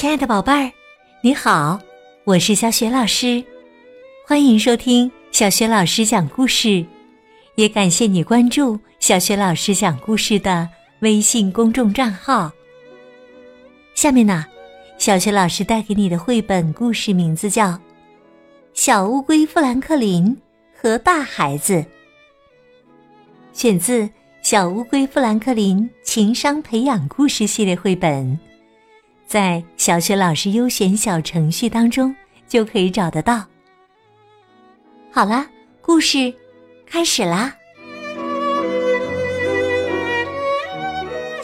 亲爱的宝贝儿，你好，我是小雪老师，欢迎收听小雪老师讲故事，也感谢你关注小雪老师讲故事的微信公众账号。下面呢，小雪老师带给你的绘本故事名字叫《小乌龟富兰克林和大孩子》，选自《小乌龟富兰克林情商培养故事系列绘本》。在小学老师优选小程序当中就可以找得到。好啦，故事开始啦！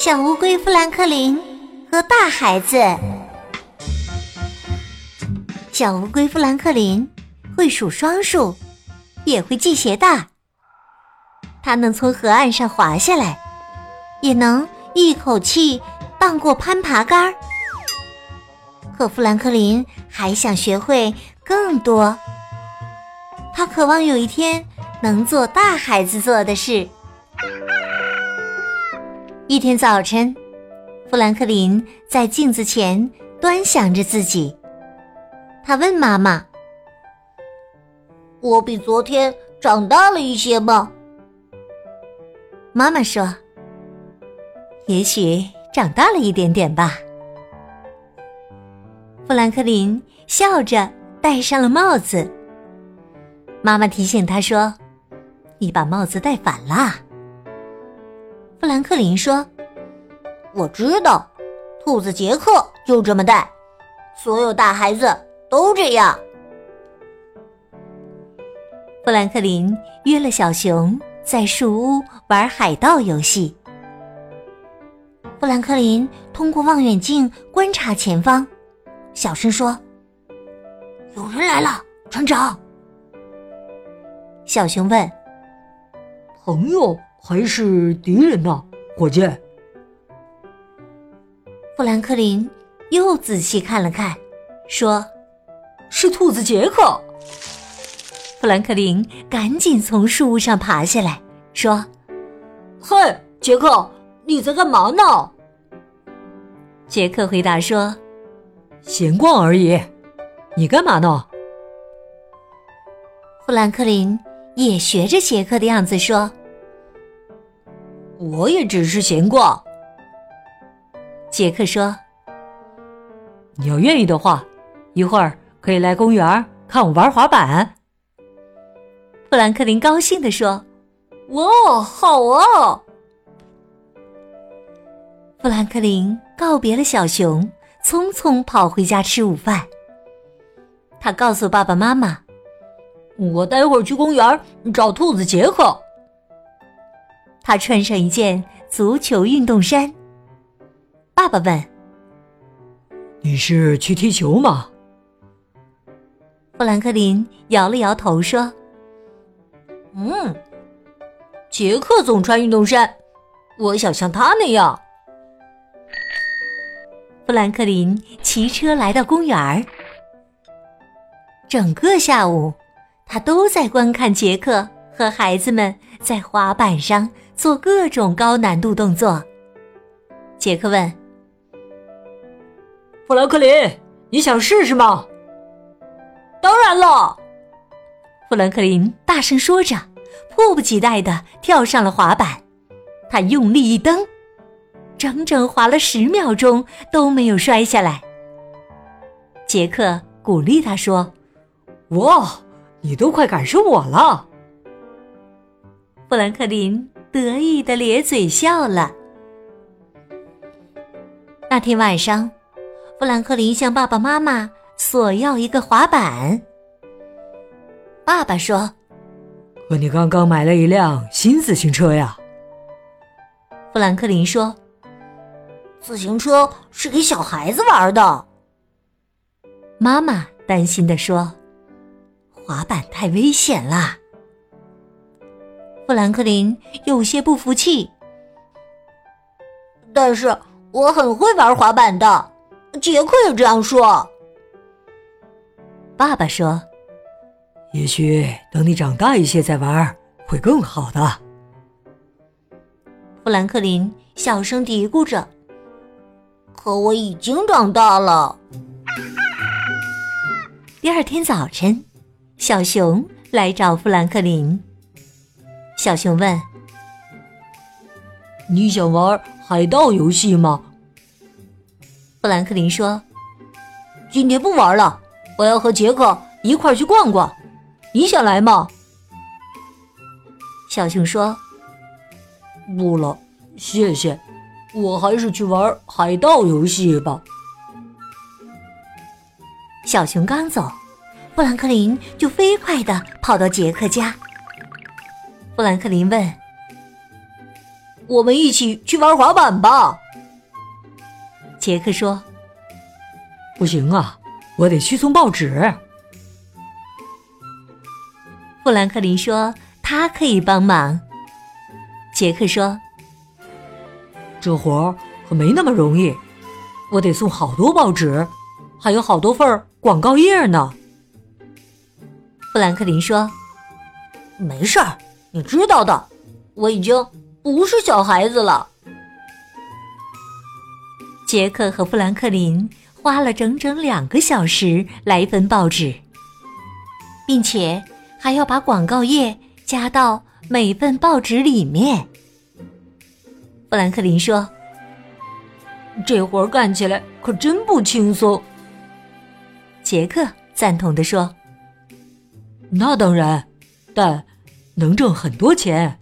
小乌龟富兰克林和大孩子。小乌龟富兰克林会数双数，也会系鞋带。它能从河岸上滑下来，也能一口气荡过攀爬杆儿。可富兰克林还想学会更多。他渴望有一天能做大孩子做的事。一天早晨，富兰克林在镜子前端详着自己。他问妈妈：“我比昨天长大了一些吗？”妈妈说：“也许长大了一点点吧。”富兰克林笑着戴上了帽子。妈妈提醒他说：“你把帽子戴反了。”富兰克林说：“我知道，兔子杰克就这么戴，所有大孩子都这样。”富兰克林约了小熊在树屋玩海盗游戏。富兰克林通过望远镜观察前方。小声说：“有人来了，船长。”小熊问：“朋友还是敌人呢，伙计？”富兰克林又仔细看了看，说：“是兔子杰克。”富兰克林赶紧从树屋上爬下来，说：“嘿，杰克，你在干嘛呢？”杰克回答说。闲逛而已，你干嘛呢？富兰克林也学着杰克的样子说：“我也只是闲逛。”杰克说：“你要愿意的话，一会儿可以来公园看我玩滑板。”富兰克林高兴地说：“哇，好哦！”富兰克林告别了小熊。匆匆跑回家吃午饭。他告诉爸爸妈妈：“我待会儿去公园找兔子杰克。”他穿上一件足球运动衫。爸爸问：“你是去踢球吗？”富兰克林摇了摇头说：“嗯，杰克总穿运动衫，我想像他那样。”富兰克林骑车来到公园儿，整个下午，他都在观看杰克和孩子们在滑板上做各种高难度动作。杰克问：“富兰克林，你想试试吗？”“当然了！”富兰克林大声说着，迫不及待的跳上了滑板。他用力一蹬。整整滑了十秒钟都没有摔下来。杰克鼓励他说：“哇，你都快赶上我了！”富兰克林得意的咧嘴笑了。那天晚上，富兰克林向爸爸妈妈索要一个滑板。爸爸说：“可你刚刚买了一辆新自行车呀。”富兰克林说。自行车是给小孩子玩的，妈妈担心的说：“滑板太危险了。”富兰克林有些不服气，但是我很会玩滑板的。杰克也这样说。爸爸说：“也许等你长大一些再玩，会更好的。”富兰克林小声嘀咕着。可我已经长大了。第二天早晨，小熊来找富兰克林。小熊问：“你想玩海盗游戏吗？”富兰克林说：“今天不玩了，我要和杰克一块去逛逛。你想来吗？”小熊说：“不了，谢谢，我还是去玩海盗游戏吧。”小熊刚走，富兰克林就飞快的跑到杰克家。富兰克林问：“我们一起去玩滑板吧？”杰克说：“不行啊，我得去送报纸。”富兰克林说：“他可以帮忙。”杰克说：“这活可没那么容易，我得送好多报纸，还有好多份。”广告页呢？富兰克林说：“没事儿，你知道的，我已经不是小孩子了。”杰克和富兰克林花了整整两个小时来分报纸，并且还要把广告页加到每份报纸里面。富兰克林说：“这活儿干起来可真不轻松。”杰克赞同的说：“那当然，但能挣很多钱。”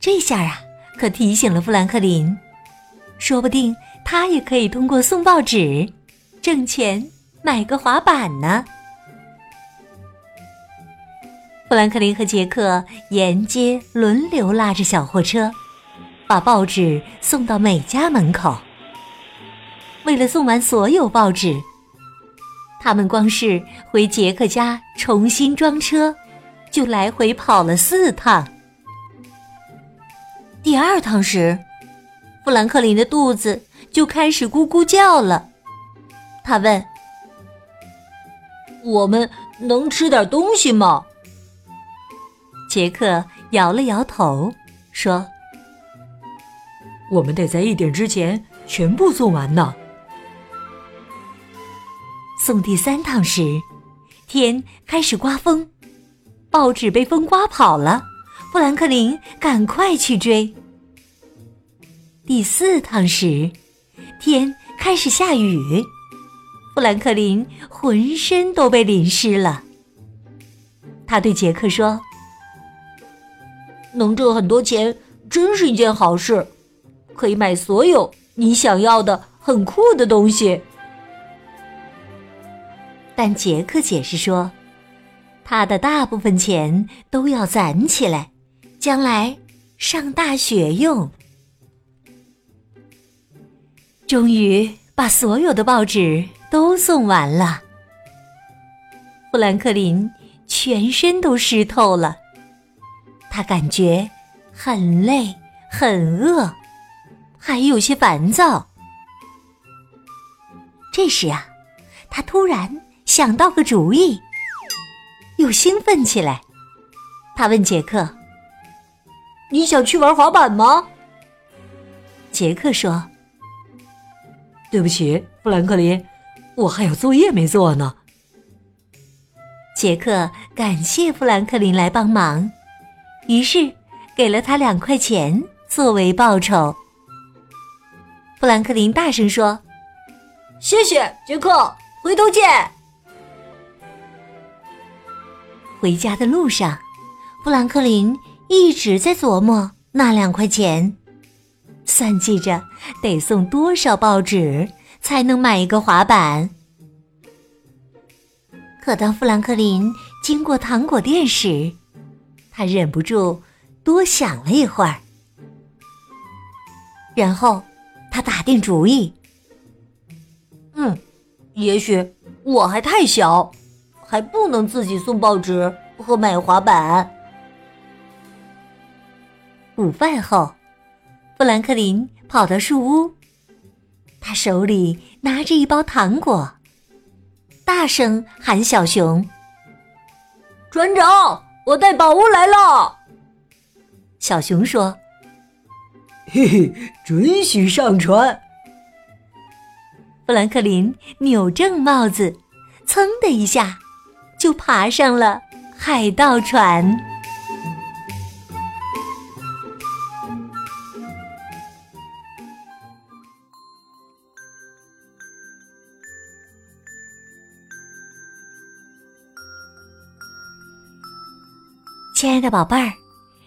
这下啊，可提醒了富兰克林，说不定他也可以通过送报纸挣钱买个滑板呢。富兰克林和杰克沿街轮流拉着小货车，把报纸送到每家门口。为了送完所有报纸。他们光是回杰克家重新装车，就来回跑了四趟。第二趟时，富兰克林的肚子就开始咕咕叫了。他问：“我们能吃点东西吗？”杰克摇了摇头，说：“我们得在一点之前全部送完呢。”送第三趟时，天开始刮风，报纸被风刮跑了。富兰克林赶快去追。第四趟时，天开始下雨，富兰克林浑身都被淋湿了。他对杰克说：“能挣很多钱真是一件好事，可以买所有你想要的很酷的东西。”但杰克解释说，他的大部分钱都要攒起来，将来上大学用。终于把所有的报纸都送完了，富兰克林全身都湿透了，他感觉很累、很饿，还有些烦躁。这时啊，他突然。想到个主意，又兴奋起来。他问杰克：“你想去玩滑板吗？”杰克说：“对不起，富兰克林，我还有作业没做呢。”杰克感谢富兰克林来帮忙，于是给了他两块钱作为报酬。富兰克林大声说：“谢谢，杰克，回头见。”回家的路上，富兰克林一直在琢磨那两块钱，算计着得送多少报纸才能买一个滑板。可当富兰克林经过糖果店时，他忍不住多想了一会儿，然后定主意：“嗯，也许我还太小。”还不能自己送报纸和买滑板。午饭后，富兰克林跑到树屋，他手里拿着一包糖果，大声喊：“小熊，船长，我带宝物来了。”小熊说：“嘿嘿，准许上船，富兰克林扭正帽子，噌的一下，就爬上了海盗船。亲爱的宝贝儿，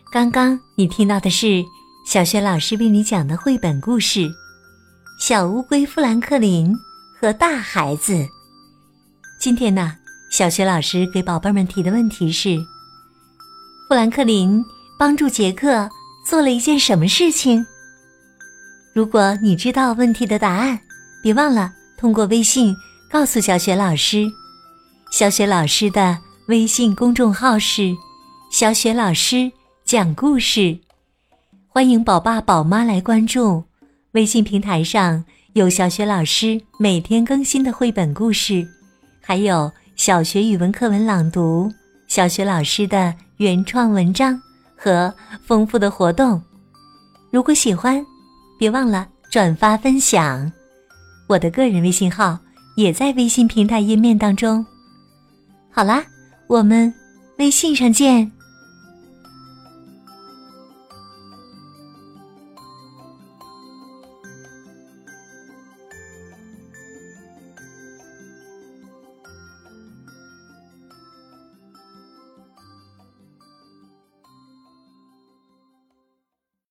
刚刚你听到的是小学老师为你讲的绘本故事《小乌龟富兰克林和大孩子》。今天呢，小学老师给宝贝们提的问题是：富兰克林帮助杰克做了一件什么事情？如果你知道问题的答案，别忘了通过微信告诉小雪老师。小雪老师的微信公众号是。小雪老师讲故事，欢迎宝爸宝妈来关注。微信平台上有小学老师每天更新的绘本故事，还有小学语文课文朗读、小学老师的原创文章和丰富的活动。如果喜欢，别忘了转发分享。我的个人微信号也在微信平台页面当中。好啦，我们微信上见。